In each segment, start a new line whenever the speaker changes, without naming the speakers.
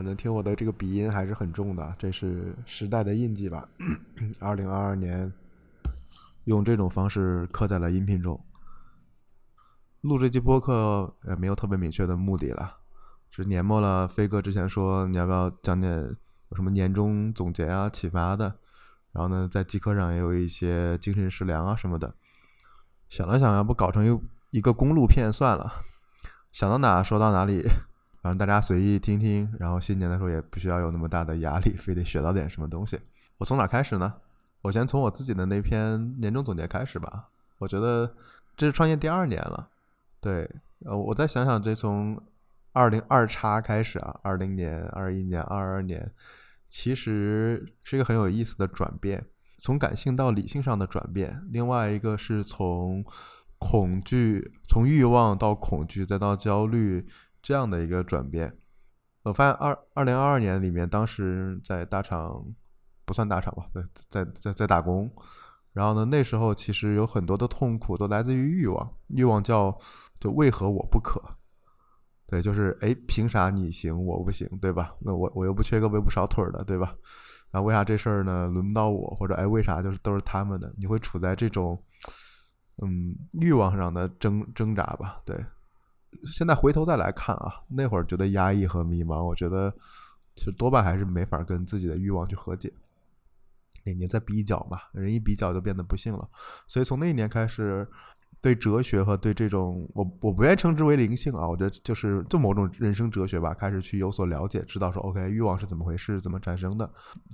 反正听我的这个鼻音还是很重的，这是时代的印记吧。二零二二年，用这种方式刻在了音频中。录这期播客也没有特别明确的目的了，是年末了，飞哥之前说你要不要讲点有什么年终总结啊、启发的，然后呢，在极客上也有一些精神食粮啊什么的。想了想，要不搞成一一个公路片算了，想到哪说到哪里。反正大家随意听听，然后新年的时候也不需要有那么大的压力，非得学到点什么东西。我从哪开始呢？我先从我自己的那篇年终总结开始吧。我觉得这是创业第二年了，对，呃，我再想想，这从二零二叉开始啊，二零年、二一年、二二年，其实是一个很有意思的转变，从感性到理性上的转变。另外一个是从恐惧，从欲望到恐惧，再到焦虑。这样的一个转变，我发现二二零二二年里面，当时在大厂不算大厂吧，在在在在打工，然后呢，那时候其实有很多的痛苦都来自于欲望，欲望叫就为何我不可？对，就是哎，凭啥你行我不行，对吧？那我我又不缺胳膊不少腿的，对吧？然后为啥这事儿呢轮不到我？或者哎，为啥就是都是他们的？你会处在这种嗯欲望上的挣挣扎吧？对。现在回头再来看啊，那会儿觉得压抑和迷茫，我觉得其实多半还是没法跟自己的欲望去和解。你你在比较嘛，人一比较就变得不幸了。所以从那一年开始，对哲学和对这种我我不愿意称之为灵性啊，我觉得就是就某种人生哲学吧，开始去有所了解，知道说 OK 欲望是怎么回事，怎么产生的。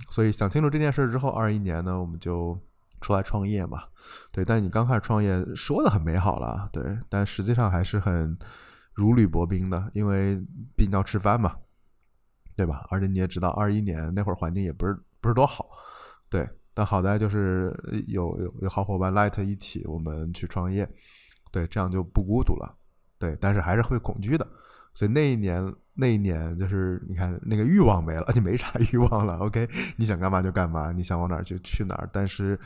所以想清楚这件事之后，二一年呢，我们就出来创业嘛。对，但你刚开始创业说的很美好了，对，但实际上还是很。如履薄冰的，因为毕竟要吃饭嘛，对吧？而且你也知道，二一年那会儿环境也不是不是多好，对。但好在就是有有有好伙伴 Light 一起，我们去创业，对，这样就不孤独了，对。但是还是会恐惧的，所以那一年那一年就是你看那个欲望没了，你没啥欲望了，OK？你想干嘛就干嘛，你想往哪儿就去哪儿，但是。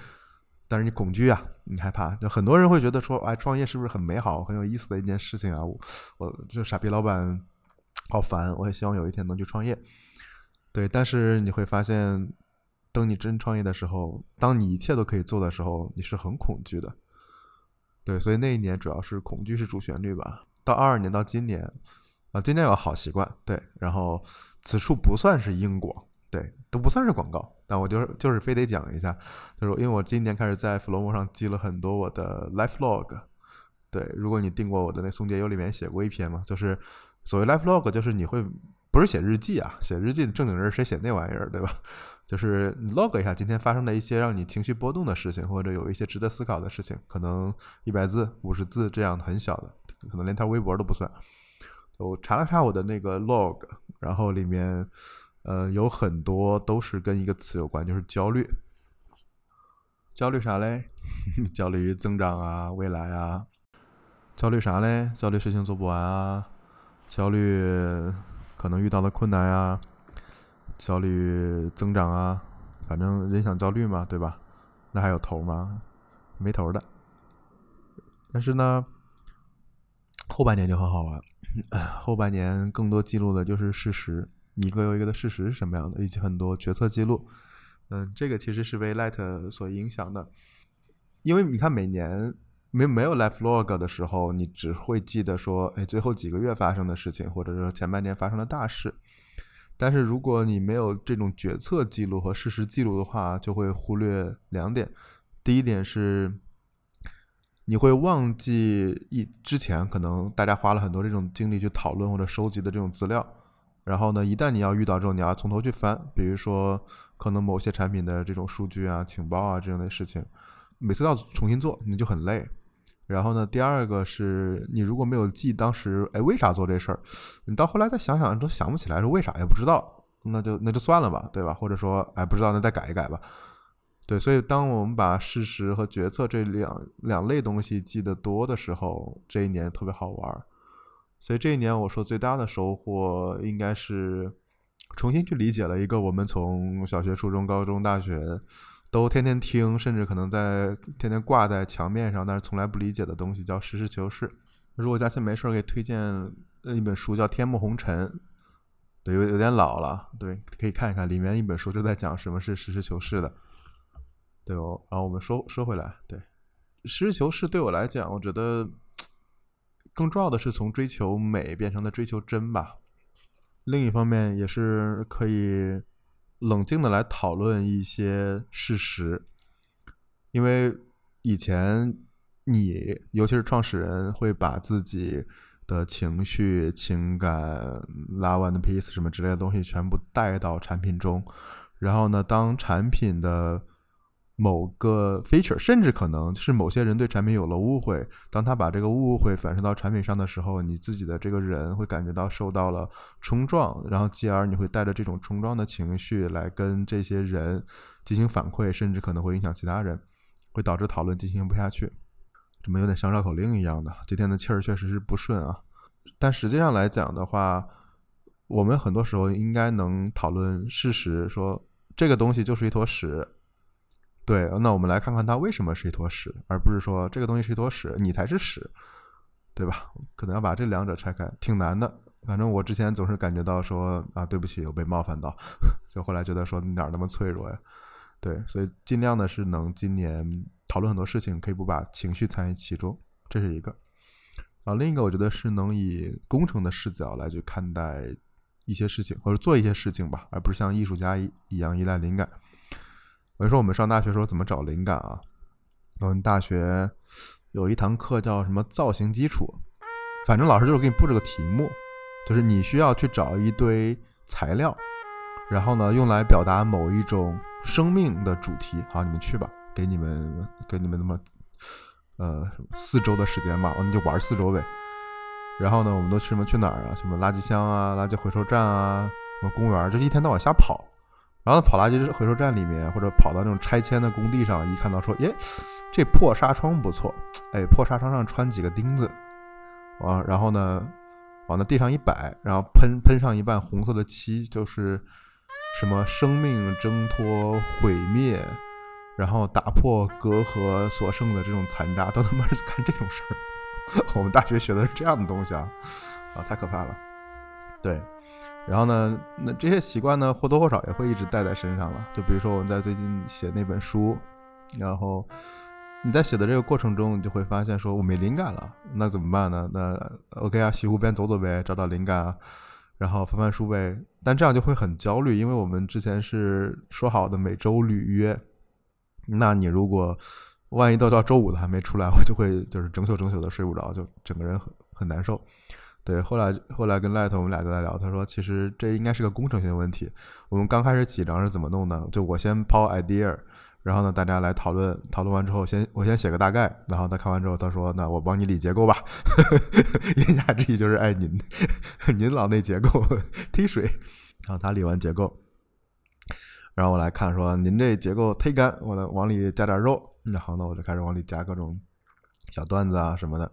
但是你恐惧啊，你害怕，就很多人会觉得说，哎，创业是不是很美好、很有意思的一件事情啊？我，我这傻逼老板，好烦，我也希望有一天能去创业。对，但是你会发现，等你真创业的时候，当你一切都可以做的时候，你是很恐惧的。对，所以那一年主要是恐惧是主旋律吧。到二二年到今年，啊，今年有个好习惯，对，然后此处不算是因果。对，都不算是广告，但我就是就是非得讲一下，就是因为我今年开始在 Flow 上记了很多我的 Life Log。对，如果你订过我的那松节游里面写过一篇嘛，就是所谓 Life Log，就是你会不是写日记啊，写日记正经人谁写那玩意儿，对吧？就是你 log 一下今天发生的一些让你情绪波动的事情，或者有一些值得思考的事情，可能一百字、五十字这样很小的，可能连条微博都不算。我查了查我的那个 log，然后里面。呃，有很多都是跟一个词有关，就是焦虑。焦虑啥嘞？焦虑于增长啊，未来啊。焦虑啥嘞？焦虑事情做不完啊。焦虑可能遇到的困难呀。焦虑增长啊。反正人想焦虑嘛，对吧？那还有头吗？没头的。但是呢，后半年就很好玩。后半年更多记录的就是事实。一个又一个的事实是什么样的，以及很多决策记录，嗯，这个其实是被 Light 所影响的，因为你看每年没没有 Life Log 的时候，你只会记得说，哎，最后几个月发生的事情，或者说前半年发生的大事，但是如果你没有这种决策记录和事实记录的话，就会忽略两点，第一点是。你会忘记一之前可能大家花了很多这种精力去讨论或者收集的这种资料，然后呢，一旦你要遇到之后，你要从头去翻，比如说可能某些产品的这种数据啊、情报啊这样的事情，每次要重新做，你就很累。然后呢，第二个是你如果没有记当时哎为啥做这事儿，你到后来再想想都想不起来是为啥也不知道，那就那就算了吧，对吧？或者说哎不知道那再改一改吧。对，所以当我们把事实和决策这两两类东西记得多的时候，这一年特别好玩儿。所以这一年我说最大的收获应该是重新去理解了一个我们从小学、初中、高中、大学。都天天听，甚至可能在天天挂在墙面上，但是从来不理解的东西，叫实事求是。如果佳期没事儿，给推荐一本书，叫《天幕红尘》，对，有有点老了，对，可以看一看，里面一本书就在讲什么是实事求是的，对哦。然后我们说说回来，对，实事求是对我来讲，我觉得更重要的是从追求美变成了追求真吧。另一方面，也是可以。冷静的来讨论一些事实，因为以前你，尤其是创始人，会把自己的情绪、情感、拉完的 piece 什么之类的东西全部带到产品中，然后呢，当产品的。某个 feature，甚至可能是某些人对产品有了误会。当他把这个误会反射到产品上的时候，你自己的这个人会感觉到受到了冲撞，然后继而你会带着这种冲撞的情绪来跟这些人进行反馈，甚至可能会影响其他人，会导致讨论进行不下去。怎么有点像绕口令一样的？今天的气儿确实是不顺啊。但实际上来讲的话，我们很多时候应该能讨论事实，说这个东西就是一坨屎。对，那我们来看看它为什么是一坨屎，而不是说这个东西是一坨屎，你才是屎，对吧？可能要把这两者拆开，挺难的。反正我之前总是感觉到说啊，对不起，有被冒犯到，就后来觉得说你哪那么脆弱呀？对，所以尽量的是能今年讨论很多事情，可以不把情绪参与其中，这是一个。啊，另一个我觉得是能以工程的视角来去看待一些事情，或者做一些事情吧，而不是像艺术家一一样依赖灵感。我说我们上大学时候怎么找灵感啊？我们大学有一堂课叫什么造型基础，反正老师就是给你布置个题目，就是你需要去找一堆材料，然后呢用来表达某一种生命的主题。好，你们去吧，给你们给你们那么呃四周的时间吧，我们就玩四周呗。然后呢，我们都去什么去哪儿啊？什么垃圾箱啊、垃圾回收站啊、什么公园，就一天到晚瞎跑。然后跑垃圾回收站里面，或者跑到那种拆迁的工地上，一看到说，耶，这破纱窗不错，哎，破纱窗上穿几个钉子，啊，然后呢，往那地上一摆，然后喷喷上一半红色的漆，就是什么生命挣脱毁灭，然后打破隔阂所剩的这种残渣，都他妈是干这种事儿。我们大学学的是这样的东西啊，啊，太可怕了，对。然后呢，那这些习惯呢，或多或少也会一直带在身上了。就比如说我们在最近写那本书，然后你在写的这个过程中，你就会发现说我没灵感了，那怎么办呢？那 OK 啊，西湖边走走呗，找找灵感啊，然后翻翻书呗。但这样就会很焦虑，因为我们之前是说好的每周履约，那你如果万一都到周五了还没出来，我就会就是整宿整宿的睡不着，就整个人很很难受。对，后来后来跟 Light 我们俩在聊，他说其实这应该是个工程性问题。我们刚开始几张是怎么弄的？就我先抛 idea，然后呢大家来讨论，讨论完之后先我先写个大概，然后他看完之后他说那我帮你理结构吧。言下之意就是哎您 您老那结构 忒水，然后他理完结构，然后我来看说您这结构忒干，我往里加点肉，然后呢我就开始往里加各种小段子啊什么的。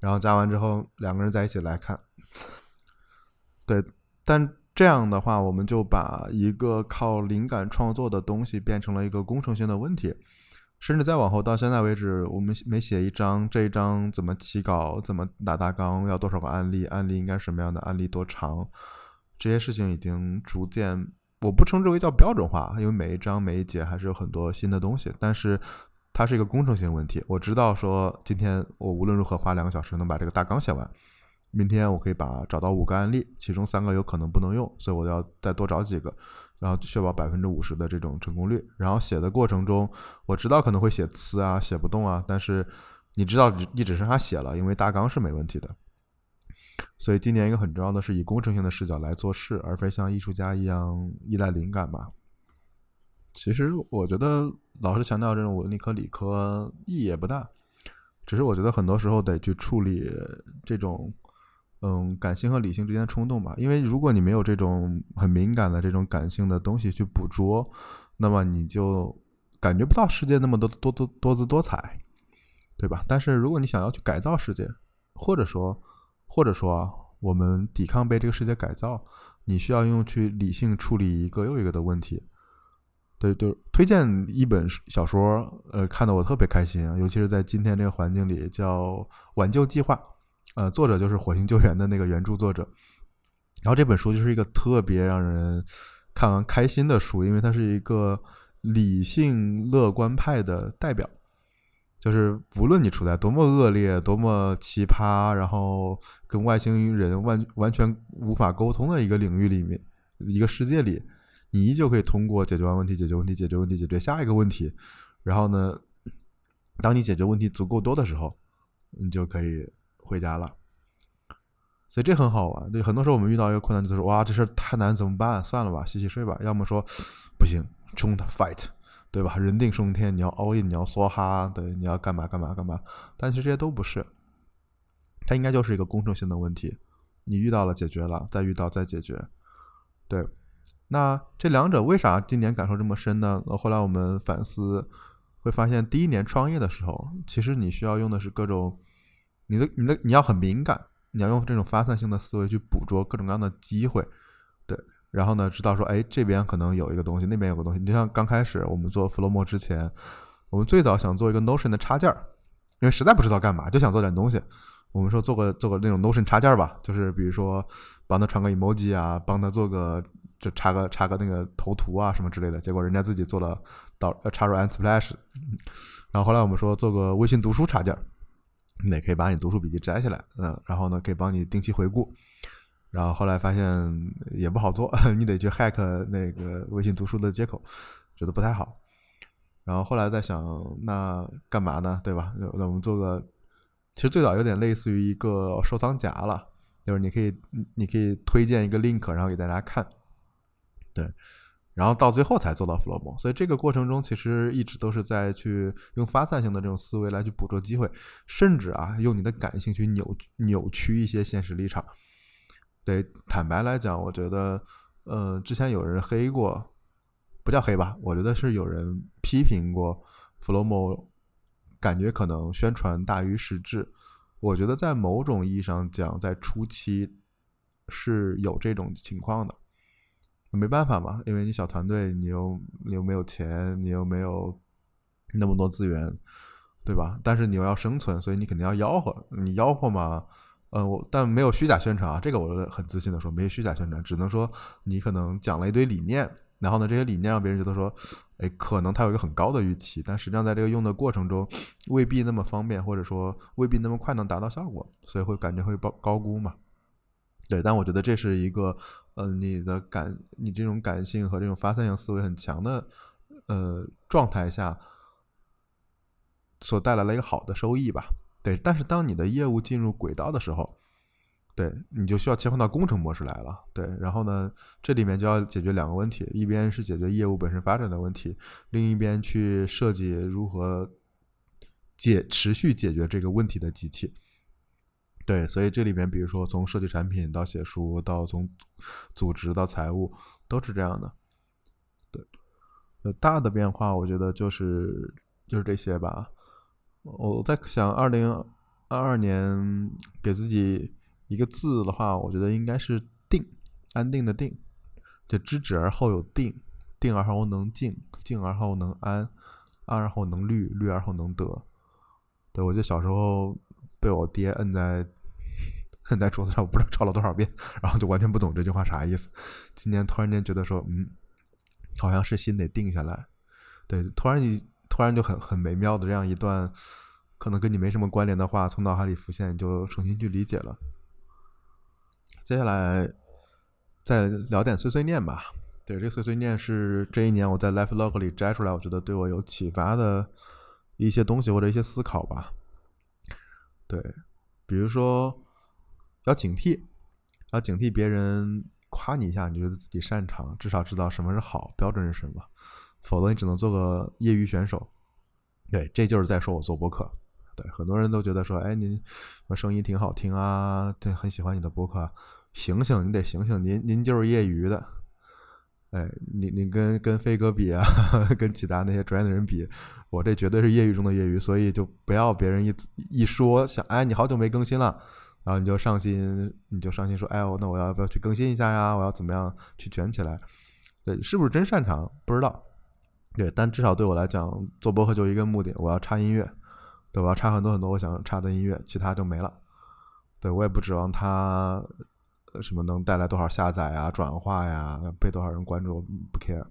然后加完之后，两个人在一起来看，对，但这样的话，我们就把一个靠灵感创作的东西变成了一个工程性的问题，甚至再往后到现在为止，我们每写一章，这一章怎么起稿，怎么打大纲，要多少个案例，案例应该什么样的，案例多长，这些事情已经逐渐，我不称之为叫标准化，因为每一章每一节还是有很多新的东西，但是。它是一个工程性问题。我知道说，今天我无论如何花两个小时能把这个大纲写完，明天我可以把找到五个案例，其中三个有可能不能用，所以我要再多找几个，然后确保百分之五十的这种成功率。然后写的过程中，我知道可能会写词啊，写不动啊，但是你知道你只剩下写了，因为大纲是没问题的。所以今年一个很重要的是以工程性的视角来做事，而非像艺术家一样依赖灵感吧。其实我觉得老是强调这种文理科理科意义也不大，只是我觉得很多时候得去处理这种嗯感性和理性之间的冲动吧。因为如果你没有这种很敏感的这种感性的东西去捕捉，那么你就感觉不到世界那么多多多多姿多彩，对吧？但是如果你想要去改造世界，或者说或者说我们抵抗被这个世界改造，你需要用去理性处理一个又一个的问题。对，就推荐一本小说，呃，看得我特别开心啊，尤其是在今天这个环境里，叫《挽救计划》，呃，作者就是《火星救援》的那个原著作者。然后这本书就是一个特别让人看完开心的书，因为它是一个理性乐观派的代表，就是无论你处在多么恶劣、多么奇葩，然后跟外星人完完全无法沟通的一个领域里面，一个世界里。你依旧可以通过解决完问题、解决问题、解决问题、解决下一个问题，然后呢，当你解决问题足够多的时候，你就可以回家了。所以这很好玩。对，很多时候我们遇到一个困难，就是哇，这事太难，怎么办？算了吧，洗洗睡吧。要么说不行，冲他 fight，对吧？人定胜天，你要 all in，你要梭哈，对，你要干嘛干嘛干嘛。但其实这些都不是，它应该就是一个工程性的问题。你遇到了，解决了，再遇到，再解决，对。那这两者为啥今年感受这么深呢？后来我们反思，会发现第一年创业的时候，其实你需要用的是各种，你的你的你要很敏感，你要用这种发散性的思维去捕捉各种各样的机会，对，然后呢，知道说，哎，这边可能有一个东西，那边有个东西。你就像刚开始我们做 Flomo 之前，我们最早想做一个 Notion 的插件儿，因为实在不知道干嘛，就想做点东西。我们说做个做个那种 Notion 插件吧，就是比如说帮他传个 emoji 啊，帮他做个。就插个插个那个头图啊什么之类的，结果人家自己做了导呃插入 Unsplash，然后后来我们说做个微信读书插件，那可以把你读书笔记摘下来，嗯，然后呢可以帮你定期回顾，然后后来发现也不好做，你得去 hack 那个微信读书的接口，觉得不太好，然后后来在想那干嘛呢，对吧？那我们做个，其实最早有点类似于一个收藏夹了，就是你可以你可以推荐一个 link，然后给大家看。对，然后到最后才做到 Flow，所以这个过程中其实一直都是在去用发散性的这种思维来去捕捉机会，甚至啊用你的感性去扭扭曲一些现实立场。对，坦白来讲，我觉得，呃，之前有人黑过，不叫黑吧，我觉得是有人批评过 Flow，感觉可能宣传大于实质。我觉得在某种意义上讲，在初期是有这种情况的。没办法嘛，因为你小团队，你又你又没有钱，你又没有那么多资源，对吧？但是你又要生存，所以你肯定要吆喝。你吆喝嘛，呃，我但没有虚假宣传啊，这个我很自信的说，没有虚假宣传，只能说你可能讲了一堆理念，然后呢，这些理念让别人觉得说，哎，可能他有一个很高的预期，但实际上在这个用的过程中，未必那么方便，或者说未必那么快能达到效果，所以会感觉会高高估嘛。对，但我觉得这是一个，呃，你的感，你这种感性和这种发散性思维很强的，呃，状态下，所带来了一个好的收益吧。对，但是当你的业务进入轨道的时候，对你就需要切换到工程模式来了。对，然后呢，这里面就要解决两个问题，一边是解决业务本身发展的问题，另一边去设计如何解持续解决这个问题的机器。对，所以这里面，比如说从设计产品到写书，到从组织到财务，都是这样的。对，呃大的变化，我觉得就是就是这些吧。我在想，二零二二年给自己一个字的话，我觉得应该是“定”，安定的“定”，就知止而后有定，定而后能静，静而后能安，安而后能虑，虑而后能得。对我记得小时候被我爹摁在。摁在桌子上，我不知道抄了多少遍，然后就完全不懂这句话啥意思。今年突然间觉得说，嗯，好像是心得定下来。对，突然你突然就很很美妙的这样一段，可能跟你没什么关联的话，从脑海里浮现，你就重新去理解了。接下来再聊点碎碎念吧。对，这碎碎念是这一年我在 Life Log 里摘出来，我觉得对我有启发的一些东西或者一些思考吧。对，比如说要警惕，要警惕别人夸你一下，你觉得自己擅长，至少知道什么是好，标准是什么，否则你只能做个业余选手。对，这就是在说我做博客。对，很多人都觉得说，哎，您我声音挺好听啊，对，很喜欢你的博客。醒醒，你得醒醒，您您就是业余的。哎，你你跟跟飞哥比啊，跟其他那些专业的人比，我这绝对是业余中的业余，所以就不要别人一一说想，哎，你好久没更新了，然后你就上心，你就上心说，哎，那我要不要去更新一下呀？我要怎么样去卷起来？对，是不是真擅长？不知道。对，但至少对我来讲，做播客就一个目的，我要插音乐。对，我要插很多很多我想插的音乐，其他就没了。对我也不指望他什么能带来多少下载啊、转化呀、被多少人关注，不 care。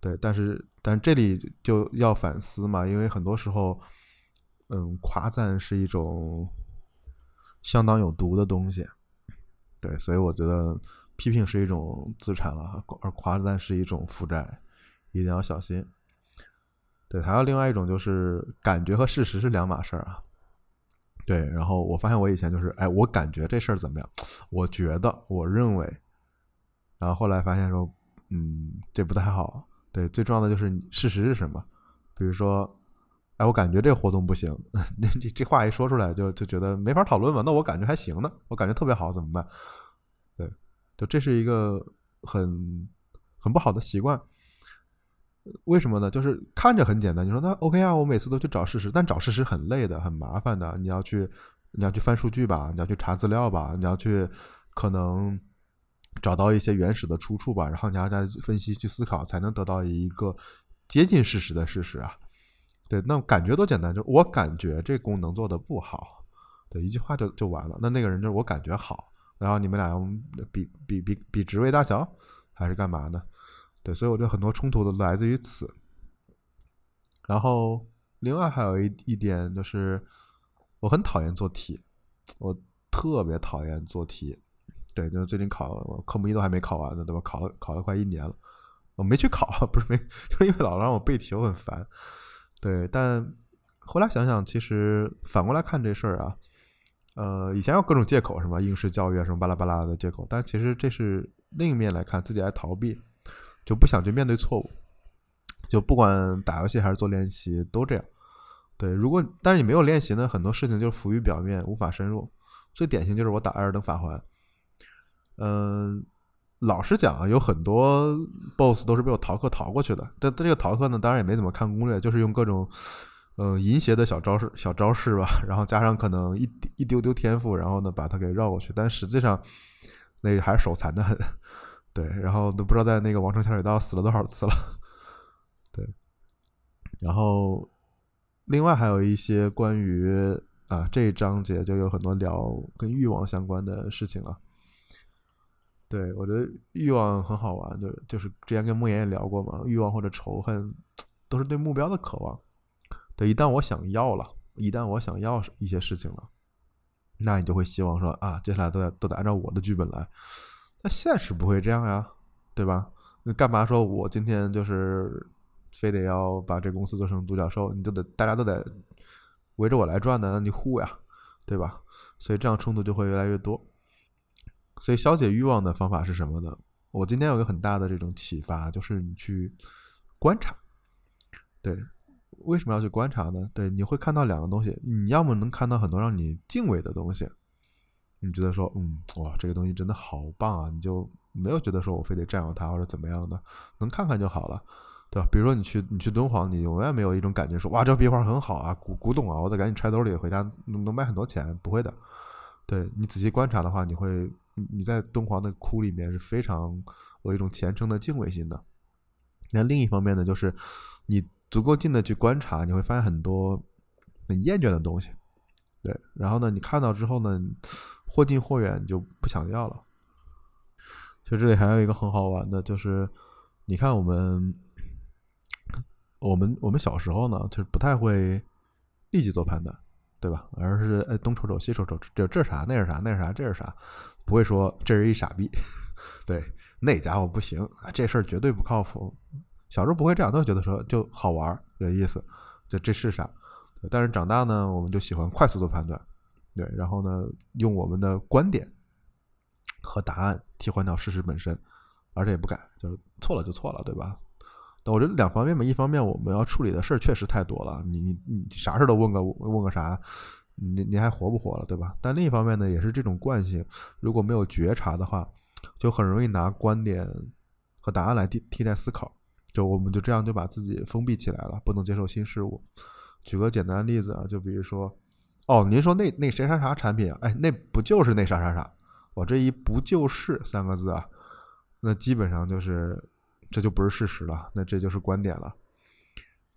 对，但是但这里就要反思嘛，因为很多时候，嗯，夸赞是一种相当有毒的东西。对，所以我觉得批评是一种资产了，而夸赞是一种负债，一定要小心。对，还有另外一种就是感觉和事实是两码事儿啊。对，然后我发现我以前就是，哎，我感觉这事儿怎么样？我觉得，我认为，然后后来发现说，嗯，这不太好。对，最重要的就是事实是什么？比如说，哎，我感觉这活动不行，这这话一说出来就就觉得没法讨论嘛。那我感觉还行呢，我感觉特别好，怎么办？对，就这是一个很很不好的习惯。为什么呢？就是看着很简单，你说那 OK 啊，我每次都去找事实，但找事实很累的，很麻烦的。你要去，你要去翻数据吧，你要去查资料吧，你要去可能找到一些原始的出处吧，然后你要再分析去思考，才能得到一个接近事实的事实啊。对，那感觉多简单，就我感觉这功能做的不好，对，一句话就就完了。那那个人就是我感觉好，然后你们俩比比比比职位大小，还是干嘛呢？对，所以我觉得很多冲突都来自于此。然后，另外还有一一点就是，我很讨厌做题，我特别讨厌做题。对，就是最近考科目一都还没考完呢，对吧？考了考了快一年了，我没去考，不是没，就是因为老让我背题，我很烦。对，但后来想想，其实反过来看这事儿啊，呃，以前有各种借口，什么应试教育啊，什么巴拉巴拉的借口，但其实这是另一面来看，自己爱逃避。就不想去面对错误，就不管打游戏还是做练习都这样。对，如果但是你没有练习呢，很多事情就是浮于表面，无法深入。最典型就是我打艾尔登法环，嗯，老实讲啊，有很多 BOSS 都是被我逃课逃过去的。但这个逃课呢，当然也没怎么看攻略，就是用各种嗯淫邪的小招式、小招式吧，然后加上可能一一丢丢天赋，然后呢把它给绕过去。但实际上那个还是手残的很。对，然后都不知道在那个王城下水道死了多少次了。对，然后另外还有一些关于啊这一章节就有很多聊跟欲望相关的事情了。对我觉得欲望很好玩，就就是之前跟莫言也聊过嘛，欲望或者仇恨都是对目标的渴望。对，一旦我想要了，一旦我想要一些事情了，那你就会希望说啊，接下来都得都得按照我的剧本来。那现实不会这样呀，对吧？那干嘛说我今天就是非得要把这公司做成独角兽？你就得大家都得围着我来转的，那你护呀，对吧？所以这样冲突就会越来越多。所以消解欲望的方法是什么呢？我今天有个很大的这种启发，就是你去观察。对，为什么要去观察呢？对，你会看到两个东西，你要么能看到很多让你敬畏的东西。你觉得说，嗯，哇，这个东西真的好棒啊！你就没有觉得说我非得占有它或者怎么样的，能看看就好了，对吧？比如说你去你去敦煌，你永远没有一种感觉说，哇，这壁画很好啊，古古董啊，我得赶紧揣兜里回家，能能卖很多钱，不会的。对你仔细观察的话，你会你在敦煌的窟里面是非常有一种虔诚的敬畏心的。那另一方面呢，就是你足够近的去观察，你会发现很多很厌倦的东西。对，然后呢，你看到之后呢？或近或远，就不想要了。其实这里还有一个很好玩的，就是你看我们，我们我们小时候呢，就是不太会立即做判断，对吧？而是哎东瞅瞅西瞅瞅，这这啥？那是啥？那是啥？这是啥？不会说这是一傻逼，对，那家伙不行啊，这事儿绝对不靠谱。小时候不会这样，都觉得说就好玩有意思，就这是啥？但是长大呢，我们就喜欢快速做判断。对，然后呢，用我们的观点和答案替换掉事实本身，而且也不改，就是错了就错了，对吧？但我觉得两方面嘛，一方面我们要处理的事儿确实太多了，你你你啥事儿都问个问个啥，你你还活不活了，对吧？但另一方面呢，也是这种惯性，如果没有觉察的话，就很容易拿观点和答案来替替代思考，就我们就这样就把自己封闭起来了，不能接受新事物。举个简单的例子啊，就比如说。哦，您说那那谁啥啥产品啊？哎，那不就是那啥啥啥？我这一不就是三个字啊？那基本上就是这就不是事实了，那这就是观点了。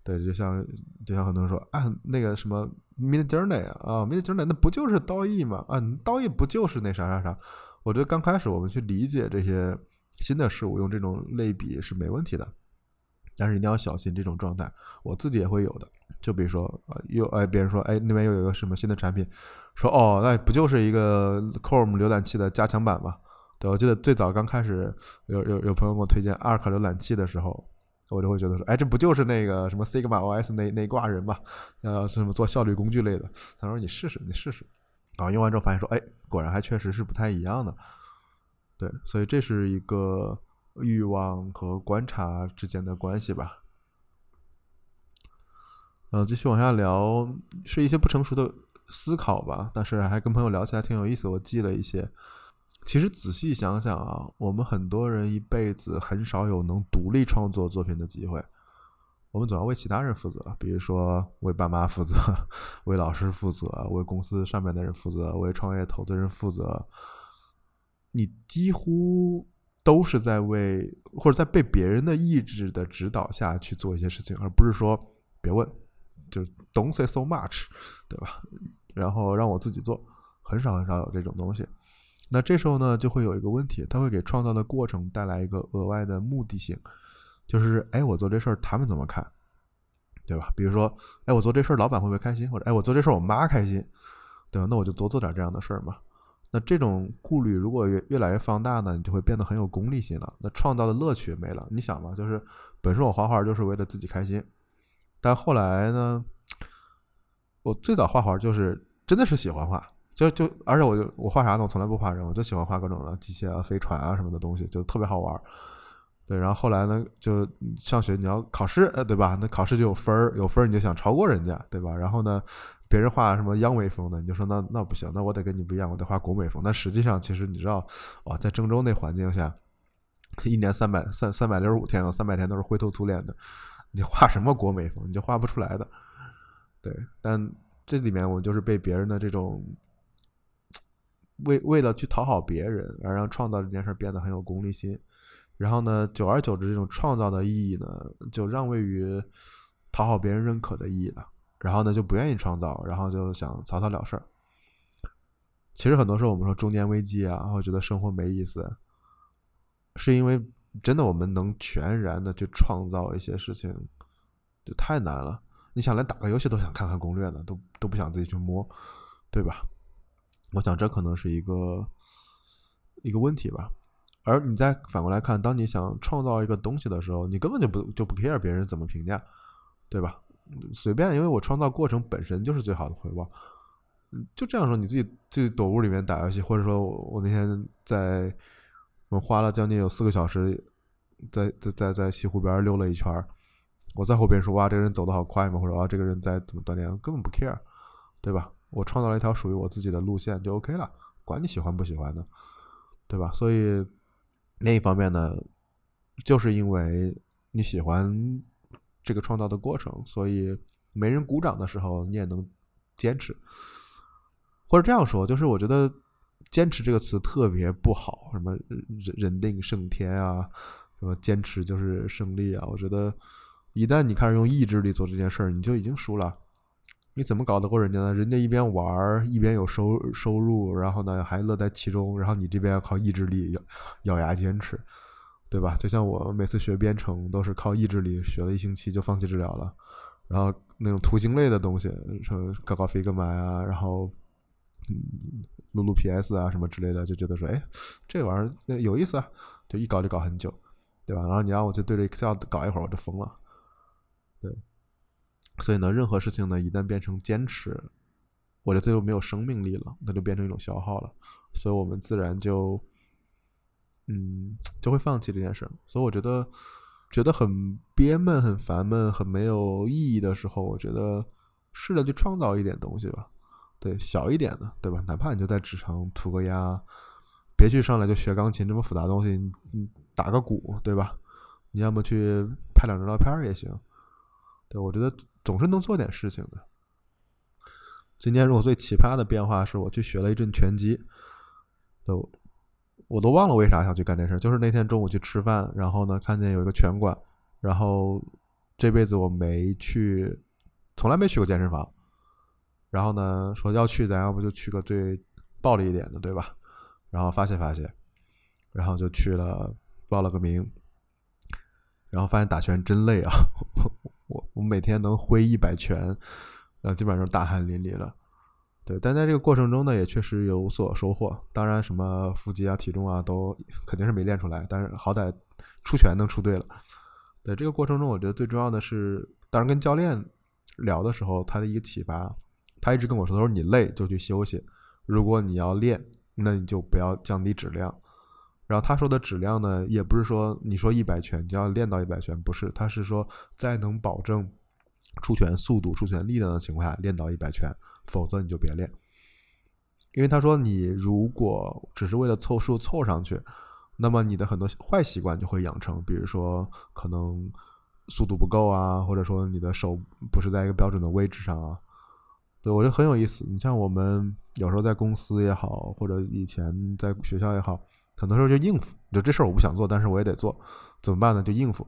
对，就像就像很多人说啊，那个什么 Midjourney 啊，Midjourney 那不就是刀艺吗？啊，刀艺不就是那啥啥啥？我觉得刚开始我们去理解这些新的事物，用这种类比是没问题的，但是一定要小心这种状态，我自己也会有的。就比如说，又哎，别人说，哎，那边又有一个什么新的产品，说哦，那不就是一个 Chrome 浏览器的加强版嘛？对，我记得最早刚开始有有有朋友给我推荐 Arc 浏览器的时候，我就会觉得说，哎，这不就是那个什么 Sigma OS 那那挂人嘛？呃，什么做效率工具类的？他说你试试，你试试。然后，用完之后发现说，哎，果然还确实是不太一样的。对，所以这是一个欲望和观察之间的关系吧。呃，继续往下聊，是一些不成熟的思考吧。但是还跟朋友聊起来挺有意思，我记了一些。其实仔细想想啊，我们很多人一辈子很少有能独立创作作品的机会，我们总要为其他人负责，比如说为爸妈负责，为老师负责，为公司上面的人负责，为创业投资人负责。你几乎都是在为或者在被别人的意志的指导下去做一些事情，而不是说别问。就是 don't say so much，对吧？然后让我自己做，很少很少有这种东西。那这时候呢，就会有一个问题，它会给创造的过程带来一个额外的目的性，就是哎，我做这事儿他们怎么看，对吧？比如说，哎，我做这事儿老板会不会开心？或者哎，我做这事儿我妈开心，对吧？那我就多做点这样的事儿嘛。那这种顾虑如果越越来越放大呢，你就会变得很有功利性了。那创造的乐趣没了。你想嘛，就是本身我画画就是为了自己开心。但后来呢，我最早画画就是真的是喜欢画，就就而且我就我画啥呢？我从来不画人，我就喜欢画各种的机械啊、飞船啊什么的东西，就特别好玩。对，然后后来呢，就上学你要考试，呃，对吧？那考试就有分儿，有分儿你就想超过人家，对吧？然后呢，别人画什么央美风的，你就说那那不行，那我得跟你不一样，我得画国美风。但实际上，其实你知道，哇，在郑州那环境下，一年三百三三百六十五天啊，三百天都是灰头土脸的。你画什么国美风，你就画不出来的。对，但这里面我就是被别人的这种为为了去讨好别人而让创造这件事变得很有功利心，然后呢，久而久之，这种创造的意义呢，就让位于讨好别人认可的意义了。然后呢，就不愿意创造，然后就想草草了事儿。其实很多时候我们说中年危机啊，或觉得生活没意思，是因为。真的，我们能全然的去创造一些事情，就太难了。你想连打个游戏都想看看攻略呢，都都不想自己去摸，对吧？我想这可能是一个一个问题吧。而你再反过来看，当你想创造一个东西的时候，你根本就不就不 care 别人怎么评价，对吧？随便，因为我创造过程本身就是最好的回报。就这样说，你自己自己躲屋里面打游戏，或者说我那天在。我花了将近有四个小时，在在在在西湖边溜了一圈。我在后边说：“哇，这个人走的好快嘛！”或者“啊，这个人在怎么锻炼？”根本不 care，对吧？我创造了一条属于我自己的路线就 OK 了，管你喜欢不喜欢的，对吧？所以另一方面呢，就是因为你喜欢这个创造的过程，所以没人鼓掌的时候，你也能坚持。或者这样说，就是我觉得。坚持这个词特别不好，什么人人定胜天啊，什么坚持就是胜利啊。我觉得一旦你开始用意志力做这件事儿，你就已经输了。你怎么搞得过人家呢？人家一边玩儿一边有收收入，然后呢还乐在其中，然后你这边要靠意志力咬咬牙坚持，对吧？就像我每次学编程都是靠意志力，学了一星期就放弃治疗了。然后那种图形类的东西，什么搞搞 Figma 啊，然后嗯。录录 PS 啊什么之类的，就觉得说，哎，这玩意儿有意思啊，就一搞就搞很久，对吧？然后你让我就对着 Excel 搞一会儿，我就疯了。对，所以呢，任何事情呢，一旦变成坚持，我觉得就没有生命力了，那就变成一种消耗了，所以我们自然就，嗯，就会放弃这件事。所以我觉得，觉得很憋闷、很烦闷、很没有意义的时候，我觉得试着去创造一点东西吧，对，小一点的，对吧？哪怕你就在纸上涂个鸦，别去上来就学钢琴这么复杂东西，嗯，打个鼓，对吧？你要么去拍两张照片也行，对我觉得总是能做点事情的。今天如果最奇葩的变化是我去学了一阵拳击，都我都忘了为啥想去干这事儿。就是那天中午去吃饭，然后呢看见有一个拳馆，然后这辈子我没去，从来没去过健身房。然后呢说要去，咱要不就去个最暴力一点的，对吧？然后发泄发泄，然后就去了，报了个名，然后发现打拳真累啊！我我每天能挥一百拳。然后，基本上是大汗淋漓了，对，但在这个过程中呢，也确实有所收获。当然，什么腹肌啊、体重啊，都肯定是没练出来，但是好歹出拳能出对了。对这个过程中，我觉得最重要的是，当然跟教练聊的时候，他的一个启发，他一直跟我说：“他说你累就去休息，如果你要练，那你就不要降低质量。”然后他说的质量呢，也不是说你说一百拳就要练到一百拳，不是，他是说在能保证。出拳速度、出拳力量的情况下练到一百拳，否则你就别练。因为他说，你如果只是为了凑数凑上去，那么你的很多坏习惯就会养成，比如说可能速度不够啊，或者说你的手不是在一个标准的位置上啊。对我觉得很有意思。你像我们有时候在公司也好，或者以前在学校也好，很多时候就应付，就这事儿我不想做，但是我也得做，怎么办呢？就应付。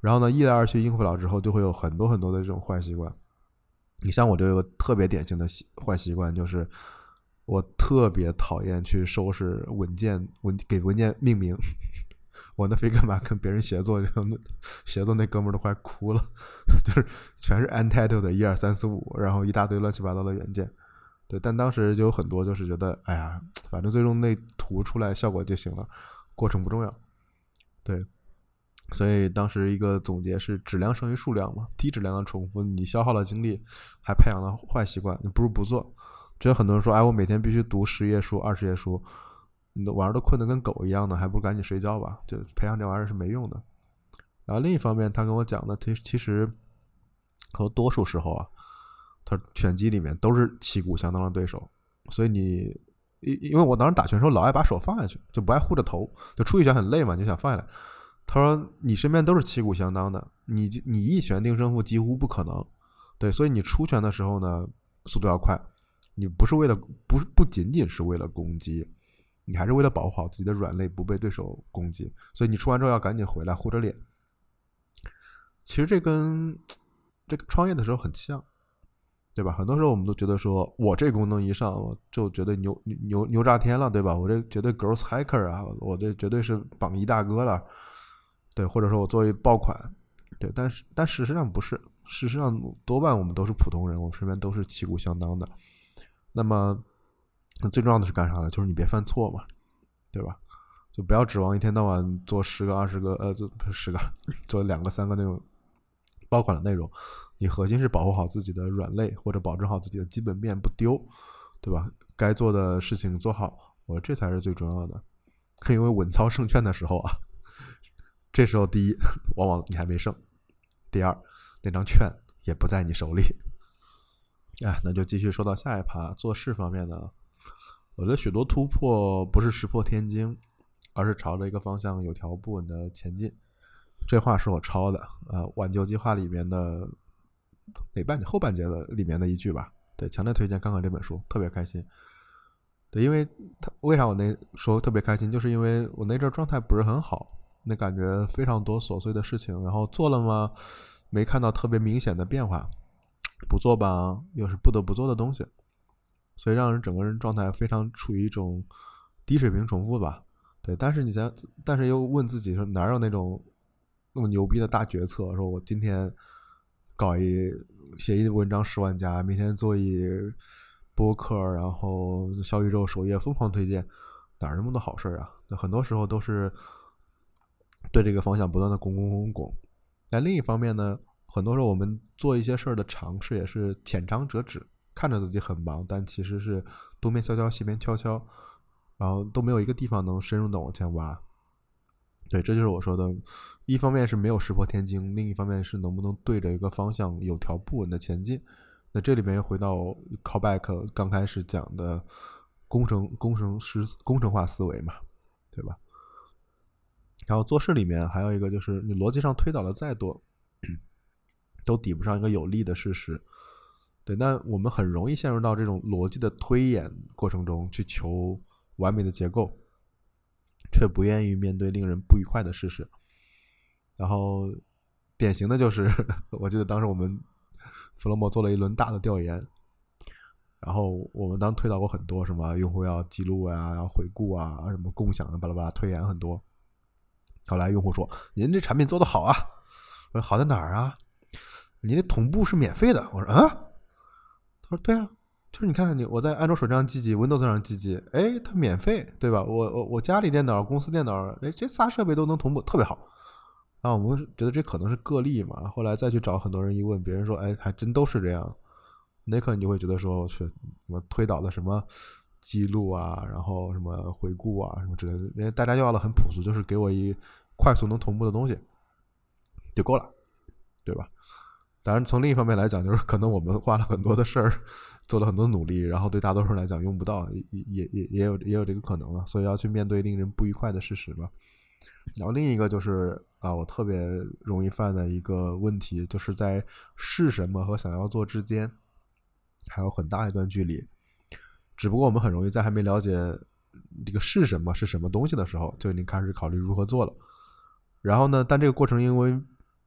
然后呢，一来二去应付了之后，就会有很多很多的这种坏习惯。你像我这个特别典型的习坏习惯，就是我特别讨厌去收拾文件文给文件命名。我那非干嘛跟别人协作，然后协作那哥们儿都快哭了，就是全是 untitled 的一二三四五，然后一大堆乱七八糟的元件。对，但当时就有很多就是觉得，哎呀，反正最终那图出来效果就行了，过程不重要。对。所以当时一个总结是质量胜于数量嘛，低质量的重复，你消耗了精力，还培养了坏习惯，你不如不做。觉得很多人说，哎，我每天必须读十页书、二十页书，你的晚上都困得跟狗一样的，还不如赶紧睡觉吧。就培养这玩意儿是没用的。然后另一方面，他跟我讲的，其其实和多数时候啊，他拳击里面都是旗鼓相当的对手，所以你因因为我当时打拳时候老爱把手放下去，就不爱护着头，就出一拳很累嘛，就想放下来。他说：“你身边都是旗鼓相当的，你你一拳定胜负几乎不可能，对，所以你出拳的时候呢，速度要快。你不是为了不是不仅仅是为了攻击，你还是为了保护好自己的软肋不被对手攻击。所以你出完之后要赶紧回来护着脸。其实这跟这个创业的时候很像，对吧？很多时候我们都觉得说我这功能一上，我就觉得牛牛牛炸天了，对吧？我这绝对 growth hacker 啊，我这绝对是榜一大哥了。”对，或者说我作为爆款，对，但是但事实上不是，事实上多半我们都是普通人，我们身边都是旗鼓相当的。那么最重要的是干啥呢？就是你别犯错嘛，对吧？就不要指望一天到晚做十个、二十个，呃，做十个，做两个、三个那种爆款的内容。你核心是保护好自己的软肋，或者保证好自己的基本面不丢，对吧？该做的事情做好，我这才是最重要的。因为稳操胜券的时候啊。这时候，第一，往往你还没胜；第二，那张券也不在你手里。哎，那就继续说到下一趴，做事方面呢，我觉得许多突破不是石破天惊，而是朝着一个方向有条不紊的前进。这话是我抄的，呃，《挽救计划》里面的哪半后半节的里面的一句吧。对，强烈推荐看看这本书，特别开心。对，因为他为啥我那时候特别开心，就是因为我那阵状态不是很好。那感觉非常多琐碎的事情，然后做了吗？没看到特别明显的变化，不做吧，又是不得不做的东西，所以让人整个人状态非常处于一种低水平重复吧。对，但是你想，但是又问自己说，哪有那种那么牛逼的大决策？说我今天搞一写一文章十万加，明天做一播客，然后小宇宙首页疯狂推荐，哪那么多好事儿啊？那很多时候都是。对这个方向不断的拱拱拱拱，但另一方面呢，很多时候我们做一些事儿的尝试也是浅尝辄止，看着自己很忙，但其实是东边悄悄，西边悄悄，然后都没有一个地方能深入的往前挖。对，这就是我说的，一方面是没有石破天惊，另一方面是能不能对着一个方向有条不紊的前进。那这里面又回到 callback 刚开始讲的工程工程师工程化思维嘛，对吧？然后做事里面还有一个就是，你逻辑上推导的再多，都抵不上一个有利的事实。对，那我们很容易陷入到这种逻辑的推演过程中去求完美的结构。却不愿意面对令人不愉快的事实，然后典型的就是，我记得当时我们弗洛莫做了一轮大的调研，然后我们当推导过很多什么用户要记录啊，要回顾啊，什么共享，巴拉巴拉推演很多。后来用户说：“您这产品做的好啊！”我说：“好在哪儿啊？您这同步是免费的。”我说：“啊？”他说：“对啊。”就是你看看你我在安卓手机上记记，Windows 上记记，哎，它免费，对吧？我我我家里电脑、公司电脑，哎，这仨设备都能同步，特别好。然后我们觉得这可能是个例嘛。后来再去找很多人一问，别人说，哎，还真都是这样。那刻你就会觉得说，我去，我推倒的什么记录啊，然后什么回顾啊，什么之类的，人家大家要的很朴素，就是给我一快速能同步的东西就够了，对吧？当然，从另一方面来讲，就是可能我们花了很多的事儿。做了很多努力，然后对大多数人来讲用不到，也也也也有也有这个可能啊，所以要去面对令人不愉快的事实嘛。然后另一个就是啊，我特别容易犯的一个问题，就是在是什么和想要做之间还有很大一段距离。只不过我们很容易在还没了解这个是什么是什么东西的时候，就已经开始考虑如何做了。然后呢，但这个过程因为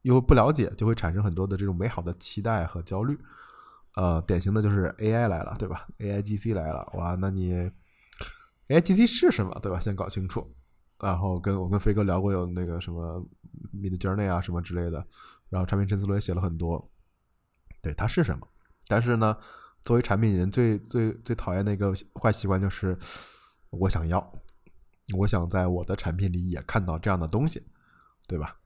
因为不了解，就会产生很多的这种美好的期待和焦虑。呃，典型的就是 AI 来了，对吧？AIGC 来了，哇，那你 AIGC 是什么，对吧？先搞清楚。然后跟我跟飞哥聊过，有那个什么 Midjourney 啊，什么之类的。然后产品陈思路也写了很多，对，它是什么？但是呢，作为产品人，最最最讨厌的一个坏习惯就是，我想要，我想在我的产品里也看到这样的东西，对吧？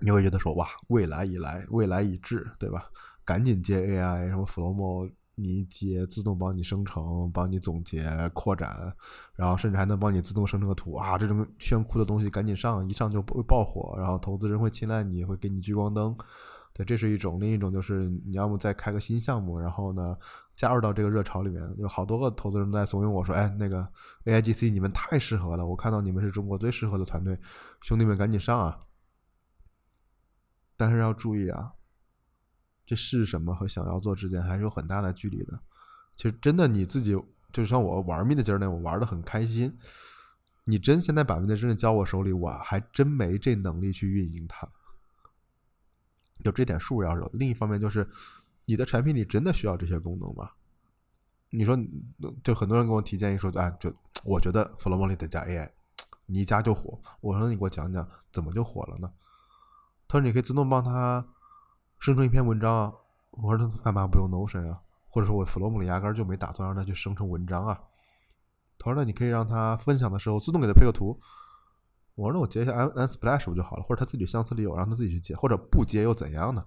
你会觉得说，哇，未来已来，未来已至，对吧？赶紧接 AI，什么 Flomo，你接自动帮你生成、帮你总结、扩展，然后甚至还能帮你自动生成个图啊！这种炫酷的东西赶紧上，一上就会爆火，然后投资人会青睐你，会给你聚光灯。这是一种；另一种就是你要么再开个新项目，然后呢加入到这个热潮里面。有好多个投资人在怂恿我说：“哎，那个 AIGC 你们太适合了，我看到你们是中国最适合的团队，兄弟们赶紧上啊！”但是要注意啊。这是什么和想要做之间还是有很大的距离的。其实真的你自己，就像我玩命的劲儿呢，我玩的很开心。你真现在把命的真的交我手里，我还真没这能力去运营它。有这点数要有。另一方面就是，你的产品里真的需要这些功能吗？你说，就很多人给我提建议说，哎，就我觉得 f l o w 里得加 AI，你一加就火。我说你给我讲讲怎么就火了呢？他说你可以自动帮他。生成一篇文章啊！我说他干嘛不用 Notion 啊？或者说我 Flow 里压根就没打算让他去生成文章啊？他说那你可以让他分享的时候自动给他配个图。我说那我截一下 Unsplash 不就好了？或者他自己相册里有，让他自己去截，或者不截又怎样呢？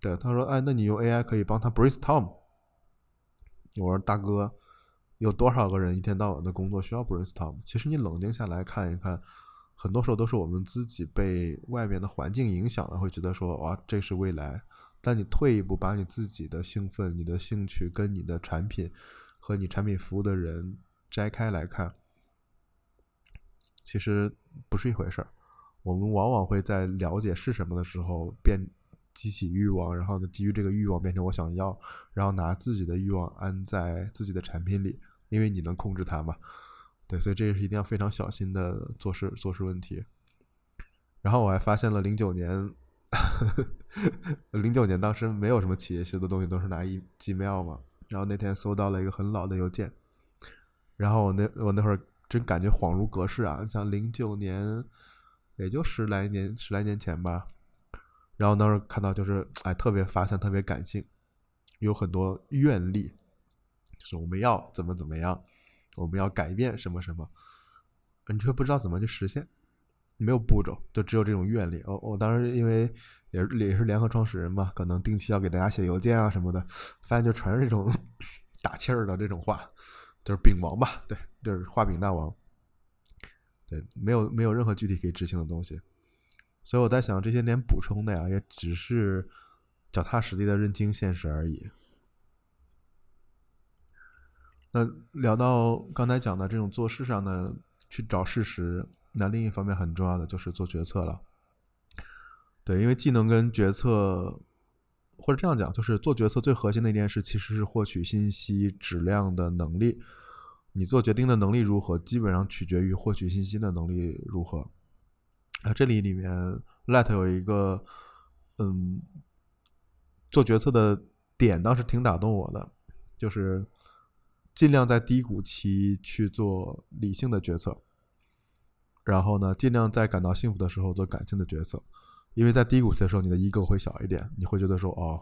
对，他说哎，那你用 AI 可以帮他 Brainstorm。我说大哥，有多少个人一天到晚的工作需要 Brainstorm？其实你冷静下来看一看。很多时候都是我们自己被外面的环境影响了，会觉得说哇，这是未来。但你退一步，把你自己的兴奋、你的兴趣跟你的产品和你产品服务的人摘开来看，其实不是一回事儿。我们往往会在了解是什么的时候变激起欲望，然后呢，基于这个欲望变成我想要，然后拿自己的欲望安在自己的产品里，因为你能控制它嘛。对，所以这也是一定要非常小心的做事做事问题。然后我还发现了零九年，零九年当时没有什么企业修的东西，都是拿 e Gmail 嘛。然后那天搜到了一个很老的邮件，然后我那我那会儿真感觉恍如隔世啊，像零九年，也就十来年十来年前吧。然后当时看到就是哎，特别发散特别感性，有很多愿力，就是我们要怎么怎么样。我们要改变什么什么，你却不知道怎么去实现。没有步骤，就只有这种愿力。我我当时因为也也是联合创始人嘛，可能定期要给大家写邮件啊什么的，发现就全是这种 打气儿的这种话，就是饼王吧，对，就是画饼大王，对，没有没有任何具体可以执行的东西。所以我在想，这些年补充的呀，也只是脚踏实地的认清现实而已。那聊到刚才讲的这种做事上的去找事实，那另一方面很重要的就是做决策了。对，因为技能跟决策，或者这样讲，就是做决策最核心的一件事，其实是获取信息质量的能力。你做决定的能力如何，基本上取决于获取信息的能力如何。啊，这里里面 Let 有一个，嗯，做决策的点，当时挺打动我的，就是。尽量在低谷期去做理性的决策，然后呢，尽量在感到幸福的时候做感性的决策，因为在低谷期的时候，你的 ego 会小一点，你会觉得说，哦，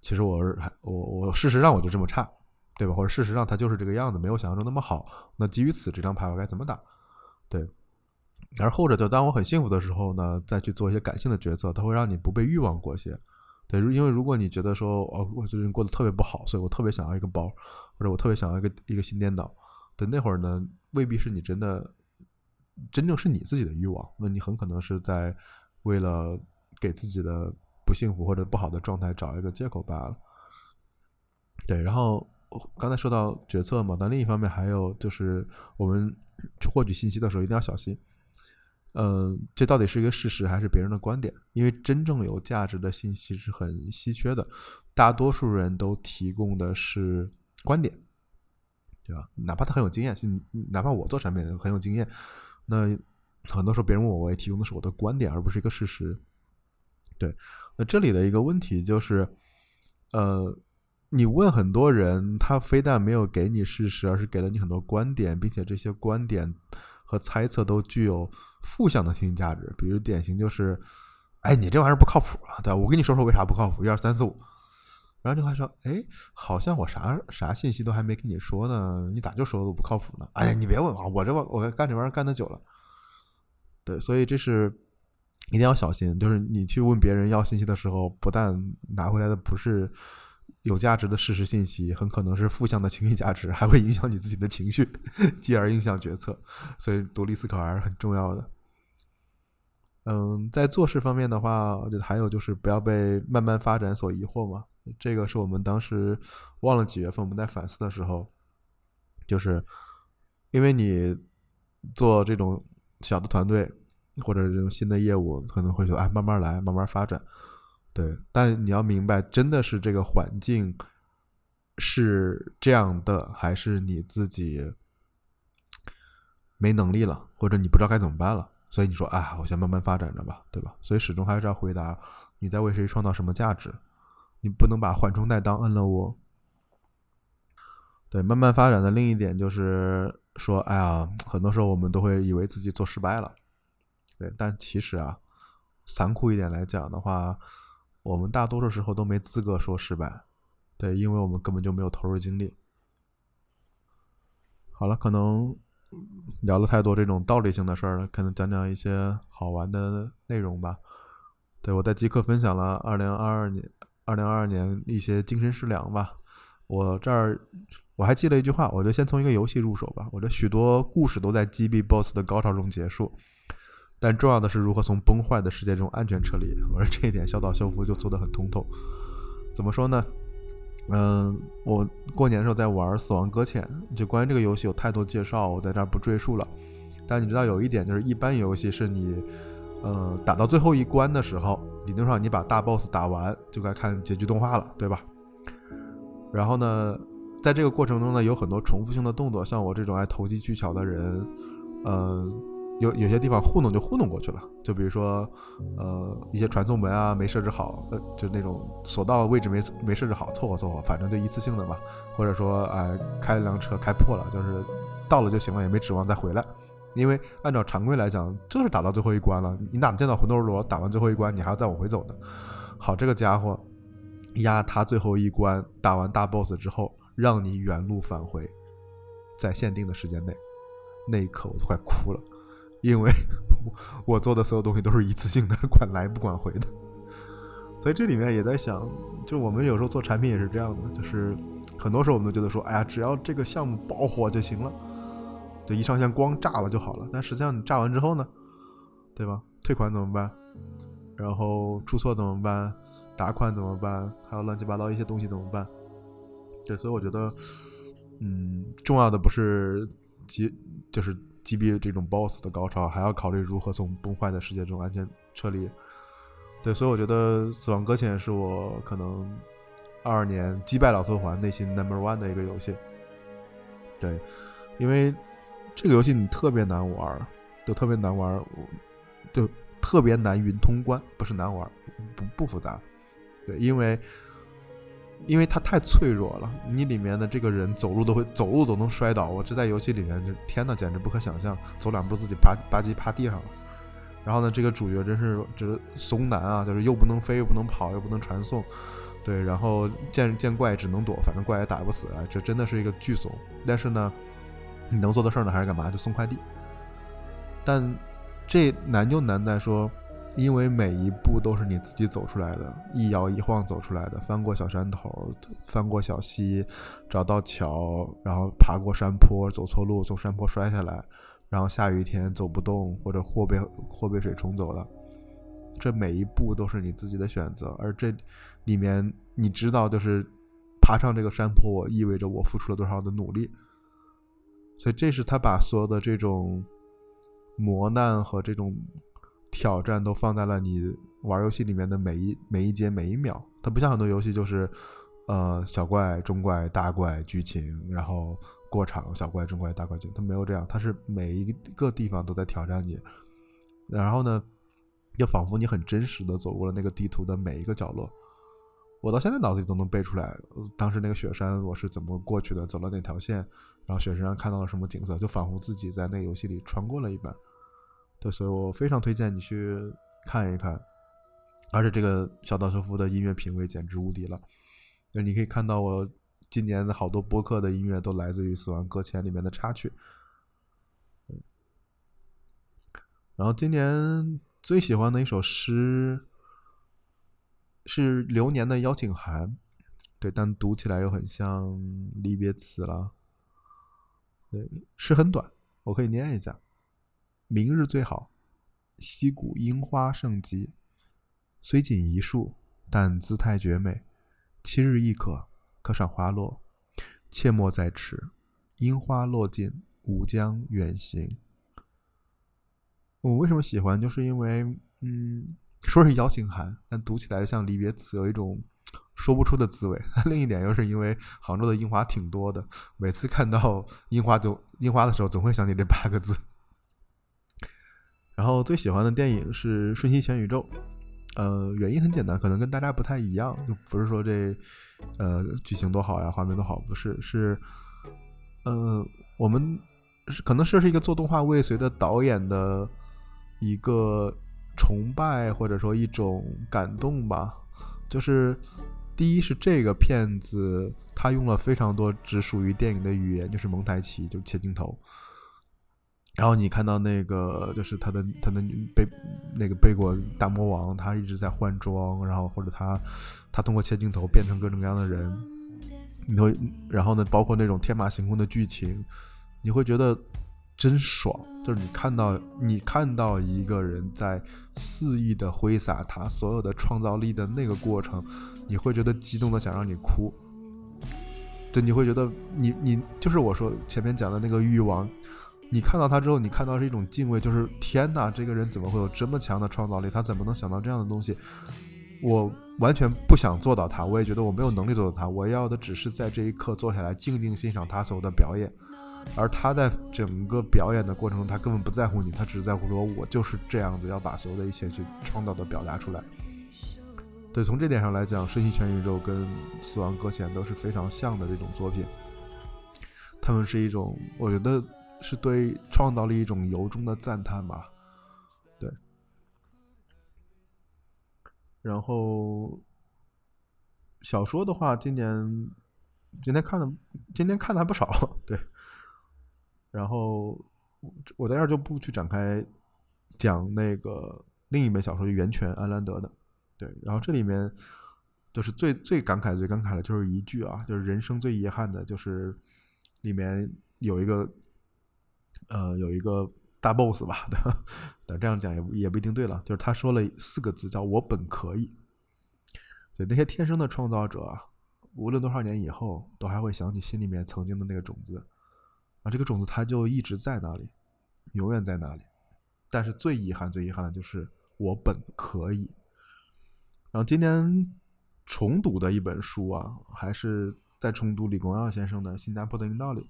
其实我是我我事实上我就这么差，对吧？或者事实上它就是这个样子，没有想象中那么好。那基于此，这张牌我该怎么打？对。而后者就当我很幸福的时候呢，再去做一些感性的决策，它会让你不被欲望裹挟。对，因为如果你觉得说，哦，我最近过得特别不好，所以我特别想要一个包，或者我特别想要一个一个新电脑，对，那会儿呢，未必是你真的，真正是你自己的欲望，那你很可能是在为了给自己的不幸福或者不好的状态找一个借口罢了。对，然后刚才说到决策嘛，但另一方面还有就是我们去获取信息的时候一定要小心。嗯，这到底是一个事实还是别人的观点？因为真正有价值的信息是很稀缺的，大多数人都提供的是观点，对吧？哪怕他很有经验，是哪怕我做产品很有经验，那很多时候别人问我，我也提供的是我的观点，而不是一个事实。对，那这里的一个问题就是，呃，你问很多人，他非但没有给你事实，而是给了你很多观点，并且这些观点和猜测都具有。负向的信息价值，比如典型就是，哎，你这玩意儿不靠谱啊，对吧？我跟你说说为啥不靠谱，一二三四五。然后这话说，哎，好像我啥啥信息都还没跟你说呢，你咋就说我不靠谱呢？哎呀，你别问啊，我这我我干这玩意儿干的久了。对，所以这是一定要小心，就是你去问别人要信息的时候，不但拿回来的不是。有价值的事实信息很可能是负向的情绪价值，还会影响你自己的情绪，继而影响决策。所以独立思考还是很重要的。嗯，在做事方面的话，我觉得还有就是不要被慢慢发展所疑惑嘛。这个是我们当时忘了几月份我们在反思的时候，就是因为你做这种小的团队或者这种新的业务，可能会说哎，慢慢来，慢慢发展。对，但你要明白，真的是这个环境是这样的，还是你自己没能力了，或者你不知道该怎么办了？所以你说，啊，我先慢慢发展着吧，对吧？所以始终还是要回答你在为谁创造什么价值，你不能把缓冲带当摁了我。对，慢慢发展的另一点就是说，哎呀，很多时候我们都会以为自己做失败了，对，但其实啊，残酷一点来讲的话。我们大多数时候都没资格说失败，对，因为我们根本就没有投入精力。好了，可能聊了太多这种道理性的事儿了，可能讲讲一些好玩的内容吧。对我在极客分享了二零二二年、二零二二年一些精神食粮吧。我这儿我还记了一句话，我就先从一个游戏入手吧。我这许多故事都在击毙 BOSS 的高潮中结束。但重要的是如何从崩坏的世界中安全撤离，而这一点小岛秀夫就做得很通透。怎么说呢？嗯，我过年的时候在玩《死亡搁浅》，就关于这个游戏有太多介绍，我在这儿不赘述了。但你知道有一点，就是一般游戏是你，呃，打到最后一关的时候，理论上你把大 boss 打完就该看结局动画了，对吧？然后呢，在这个过程中呢，有很多重复性的动作，像我这种爱投机取巧的人，呃。有有些地方糊弄就糊弄过去了，就比如说，呃，一些传送门啊没设置好，呃，就那种索道位置没没设置好，凑合凑合，反正就一次性的嘛。或者说，哎，开了辆车开破了，就是到了就行了，也没指望再回来。因为按照常规来讲，就是打到最后一关了，你哪见到魂斗罗打完最后一关，你还要再往回走呢？好，这个家伙压他最后一关打完大 boss 之后，让你原路返回，在限定的时间内，那一刻我都快哭了。因为我做的所有东西都是一次性的，管来不管回的。所以这里面也在想，就我们有时候做产品也是这样的，就是很多时候我们都觉得说，哎呀，只要这个项目爆火就行了，对，一上线光炸了就好了。但实际上你炸完之后呢，对吧？退款怎么办？然后出错怎么办？打款怎么办？还有乱七八糟一些东西怎么办？对，所以我觉得，嗯，重要的不是击，就是击毙这种 BOSS 的高潮，还要考虑如何从崩坏的世界中安全撤离。对，所以我觉得《死亡搁浅》是我可能二二年击败老头环内心 number one 的一个游戏。对，因为这个游戏你特别难玩，就特别难玩，就特别难云通关，不是难玩，不不复杂。对，因为因为它太脆弱了，你里面的这个人走路都会走路都能摔倒，我这在游戏里面就天呐，简直不可想象，走两步自己吧吧唧趴地上了。然后呢，这个主角真是就是怂男啊，就是又不能飞，又不能跑，又不能传送，对，然后见见怪只能躲，反正怪也打不死啊，这真的是一个巨怂。但是呢，你能做的事儿呢，还是干嘛？就送快递。但这难就难在说，因为每一步都是你自己走出来的，一摇一晃走出来的，翻过小山头，翻过小溪，找到桥，然后爬过山坡，走错路，从山坡摔下来。然后下雨天走不动，或者货被 货被水冲走了，这每一步都是你自己的选择。而这里面你知道，就是爬上这个山坡，意味着我付出了多少的努力。所以这是他把所有的这种磨难和这种挑战都放在了你玩游戏里面的每一每一节每一秒。它不像很多游戏，就是呃小怪、中怪、大怪、剧情，然后。过场小怪中怪大怪军，他没有这样，它是每一个地方都在挑战你，然后呢，又仿佛你很真实的走过了那个地图的每一个角落。我到现在脑子里都能背出来，当时那个雪山我是怎么过去的，走了哪条线，然后雪山上看到了什么景色，就仿佛自己在那个游戏里穿过了一般。对，所以我非常推荐你去看一看，而且这个小岛秀夫的音乐品味简直无敌了，那你可以看到我。今年的好多播客的音乐都来自于《死亡搁浅》里面的插曲。然后今年最喜欢的一首诗是流年的邀请函，对，但读起来又很像离别词了。对，诗很短，我可以念一下：明日最好，溪谷樱花盛极，虽仅一树，但姿态绝美。七日亦可。可赏花落，切莫再迟。樱花落尽，吾将远行。我为什么喜欢？就是因为，嗯，说是邀请函，但读起来像离别词，有一种说不出的滋味。另一点又是因为杭州的樱花挺多的，每次看到樱花就樱花的时候，总会想起这八个字。然后最喜欢的电影是《瞬息全宇宙》。呃，原因很简单，可能跟大家不太一样，就不是说这，呃，剧情多好呀，画面多好，不是，是，呃，我们可能这是一个做动画未遂的导演的一个崇拜或者说一种感动吧。就是第一是这个片子，他用了非常多只属于电影的语言，就是蒙太奇，就切镜头。然后你看到那个，就是他的他的背那个背过大魔王，他一直在换装，然后或者他他通过切镜头变成各种各样的人，你会然后呢，包括那种天马行空的剧情，你会觉得真爽。就是你看到你看到一个人在肆意的挥洒他所有的创造力的那个过程，你会觉得激动的想让你哭。对，你会觉得你你就是我说前面讲的那个欲望。你看到他之后，你看到是一种敬畏，就是天哪，这个人怎么会有这么强的创造力？他怎么能想到这样的东西？我完全不想做到他，我也觉得我没有能力做到他。我要的只是在这一刻坐下来，静静欣赏他所有的表演。而他在整个表演的过程中，他根本不在乎你，他只在乎说，我就是这样子，要把所有的一切去创造的表达出来。对，从这点上来讲，《瞬息全宇宙》跟《死亡搁浅》都是非常像的这种作品。他们是一种，我觉得。是对创造力一种由衷的赞叹吧，对。然后小说的话，今年今天看的，今天看的还不少，对。然后我在这儿就不去展开讲那个另一本小说《源泉》安兰德的，对，然后这里面就是最最感慨、最感慨的就是一句啊，就是人生最遗憾的就是里面有一个呃有一个大 boss 吧，但这样讲也也不一定对了，就是他说了四个字叫“我本可以”，对那些天生的创造者，无论多少年以后都还会想起心里面曾经的那个种子，啊，这个种子它就一直在那里，永远在那里。但是最遗憾、最遗憾的就是我本可以。然后今年重读的一本书啊，还是在重读李光耀先生的《新加坡的硬道理》。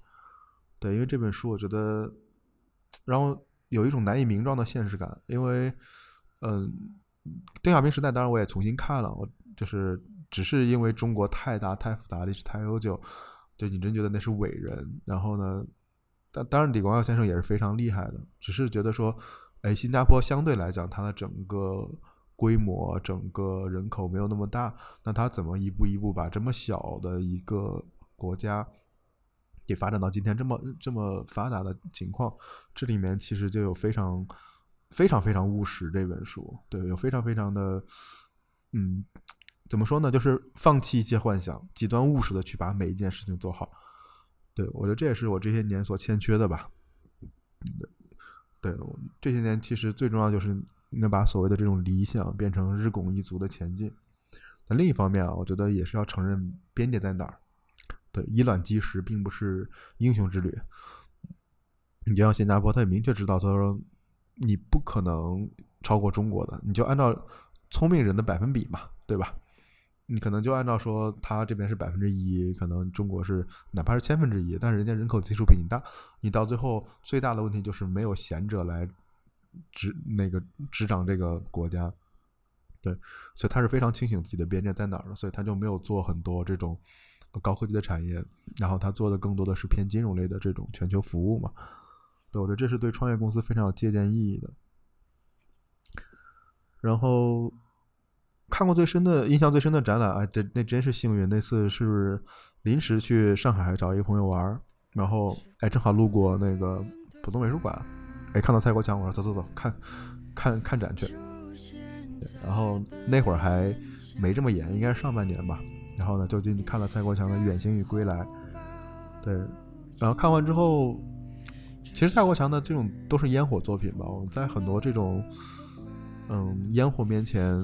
对，因为这本书我觉得，然后有一种难以名状的现实感。因为，嗯，邓小平时代当然我也重新看了，我就是只是因为中国太大、太复杂、历史太悠久，对你真觉得那是伟人。然后呢，但当然李光耀先生也是非常厉害的，只是觉得说。哎，新加坡相对来讲，它的整个规模、整个人口没有那么大，那它怎么一步一步把这么小的一个国家也发展到今天这么这么发达的情况？这里面其实就有非常非常非常务实这本书，对，有非常非常的，嗯，怎么说呢？就是放弃一切幻想，极端务实的去把每一件事情做好。对我觉得这也是我这些年所欠缺的吧。对，这些年其实最重要就是能把所谓的这种理想变成日拱一卒的前进。那另一方面啊，我觉得也是要承认边界在哪儿。对，以卵击石并不是英雄之旅。你就像新加坡，他也明确知道，他说你不可能超过中国的，你就按照聪明人的百分比嘛，对吧？你可能就按照说，他这边是百分之一，可能中国是哪怕是千分之一，但是人家人口基数比你大，你到最后最大的问题就是没有贤者来执那个执掌这个国家，对，所以他是非常清醒自己的边界在哪儿的，所以他就没有做很多这种高科技的产业，然后他做的更多的是偏金融类的这种全球服务嘛，对，我觉得这是对创业公司非常有借鉴意义的，然后。看过最深的印象最深的展览啊，这那真是幸运。那次是临时去上海找一个朋友玩，然后哎正好路过那个浦东美术馆，哎看到蔡国强，我说走走走，看看看展去。然后那会儿还没这么严，应该是上半年吧。然后呢就进去看了蔡国强的《远行与归来》。对，然后看完之后，其实蔡国强的这种都是烟火作品吧。我们在很多这种嗯烟火面前。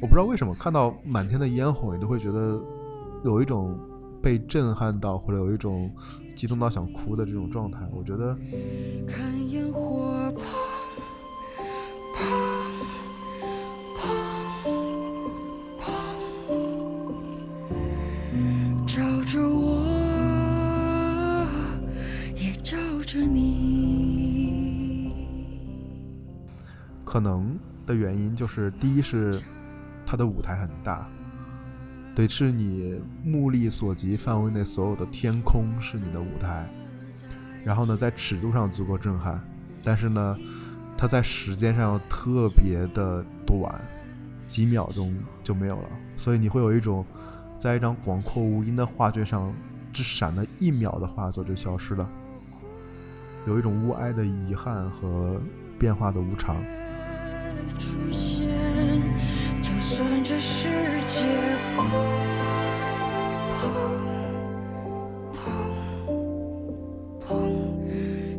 我不知道为什么看到满天的烟火，你都会觉得有一种被震撼到，或者有一种激动到想哭的这种状态。我觉得，看烟火可能的原因就是，第一是。它的舞台很大，对，是你目力所及范围内所有的天空是你的舞台，然后呢，在尺度上足够震撼，但是呢，它在时间上特别的短，几秒钟就没有了，所以你会有一种在一张广阔无垠的画卷上只闪了一秒的画作就消失了，有一种物哀的遗憾和变化的无常。出现，就算这世界砰砰砰砰，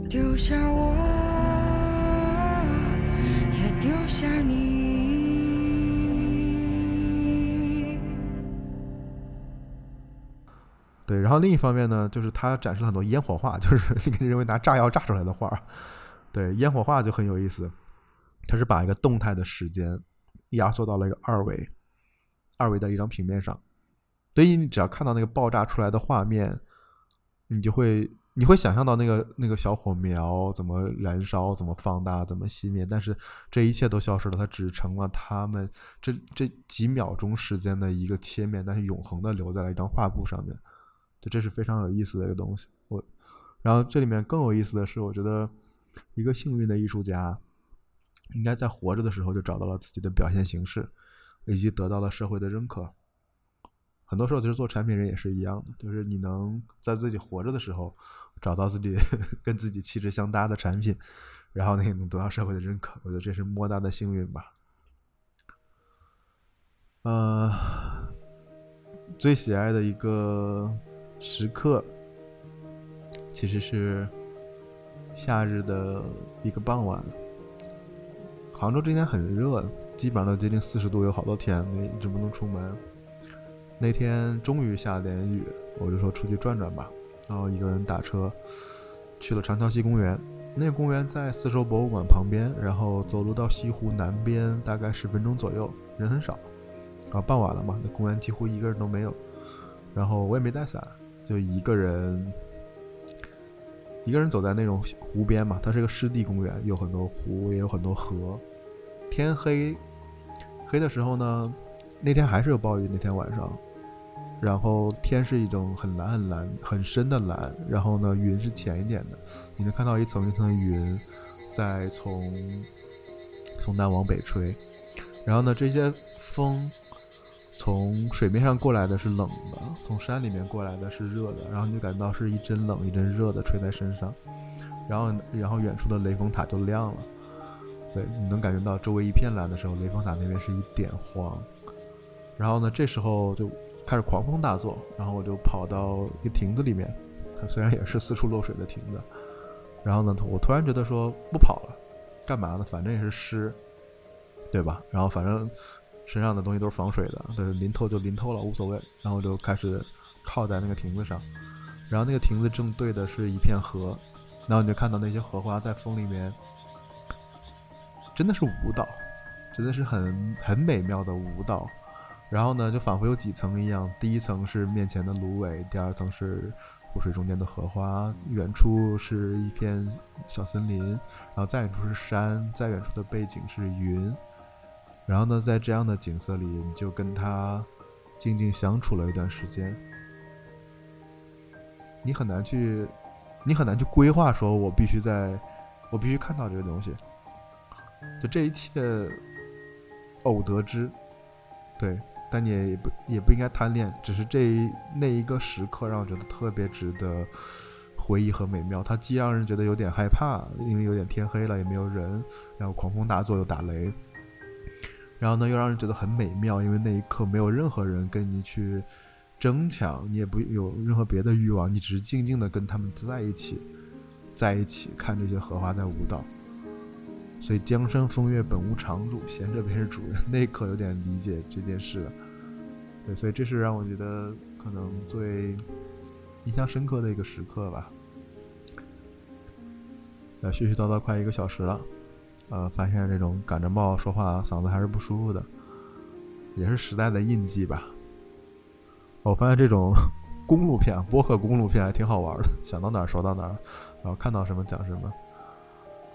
丢下我，也丢下你。对，然后另一方面呢，就是他展示了很多烟火画，就是你可以认为拿炸药炸出来的画。对，烟火画就很有意思，它是把一个动态的时间。压缩到了一个二维，二维的一张平面上，所以你只要看到那个爆炸出来的画面，你就会你会想象到那个那个小火苗怎么燃烧，怎么放大，怎么熄灭，但是这一切都消失了，它只成了他们这这几秒钟时间的一个切面，但是永恒的留在了一张画布上面，就这是非常有意思的一个东西。我，然后这里面更有意思的是，我觉得一个幸运的艺术家。应该在活着的时候就找到了自己的表现形式，以及得到了社会的认可。很多时候，其实做产品人也是一样的，就是你能在自己活着的时候找到自己 跟自己气质相搭的产品，然后呢也能得到社会的认可，我觉得这是莫大的幸运吧。呃，最喜爱的一个时刻，其实是夏日的一个傍晚。杭州这天很热，基本上都接近四十度，有好多天没一直不能出门。那天终于下点雨，我就说出去转转吧，然后一个人打车去了长桥西公园。那个公园在丝绸博物馆旁边，然后走路到西湖南边大概十分钟左右，人很少。啊，傍晚了嘛，那公园几乎一个人都没有。然后我也没带伞，就一个人，一个人走在那种湖边嘛。它是个湿地公园，有很多湖，也有很多河。天黑黑的时候呢，那天还是有暴雨。那天晚上，然后天是一种很蓝很蓝很深的蓝，然后呢云是浅一点的。你能看到一层一层的云在从从南往北吹，然后呢，这些风从水面上过来的是冷的，从山里面过来的是热的，然后你就感到是一阵冷一阵热的吹在身上，然后然后远处的雷峰塔就亮了，对，你能感觉到周围一片蓝的时候，雷峰塔那边是一点黄，然后呢，这时候就开始狂风大作，然后我就跑到一个亭子里面，它虽然也是四处漏水的亭子。然后呢，我突然觉得说不跑了，干嘛呢？反正也是湿，对吧？然后反正身上的东西都是防水的，对，淋透就淋透了，无所谓。然后就开始靠在那个亭子上，然后那个亭子正对的是一片河，然后你就看到那些荷花在风里面，真的是舞蹈，真的是很很美妙的舞蹈。然后呢，就仿佛有几层一样，第一层是面前的芦苇，第二层是。湖水中间的荷花，远处是一片小森林，然后再远处是山，再远处的背景是云。然后呢，在这样的景色里，你就跟他静静相处了一段时间。你很难去，你很难去规划，说我必须在，我必须看到这个东西。就这一切，偶得之，对。但你也不也不应该贪恋，只是这那一个时刻让我觉得特别值得回忆和美妙。它既让人觉得有点害怕，因为有点天黑了也没有人，然后狂风大作又打雷，然后呢又让人觉得很美妙，因为那一刻没有任何人跟你去争抢，你也不有任何别的欲望，你只是静静的跟他们在一起，在一起看这些荷花在舞蹈。所以江山风月本无常主，闲着便是主人。那一刻有点理解这件事了。对，所以这是让我觉得可能最印象深刻的一个时刻吧。呃，絮絮叨叨快一个小时了，呃，发现这种感着冒说话嗓子还是不舒服的，也是时代的印记吧。我发现这种公路片、播客公路片还挺好玩的，想到哪儿说到哪儿，然后看到什么讲什么。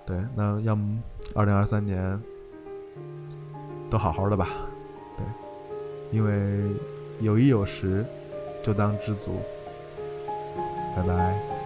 对，那要么二零二三年都好好的吧。对，因为有衣有食，就当知足。拜拜。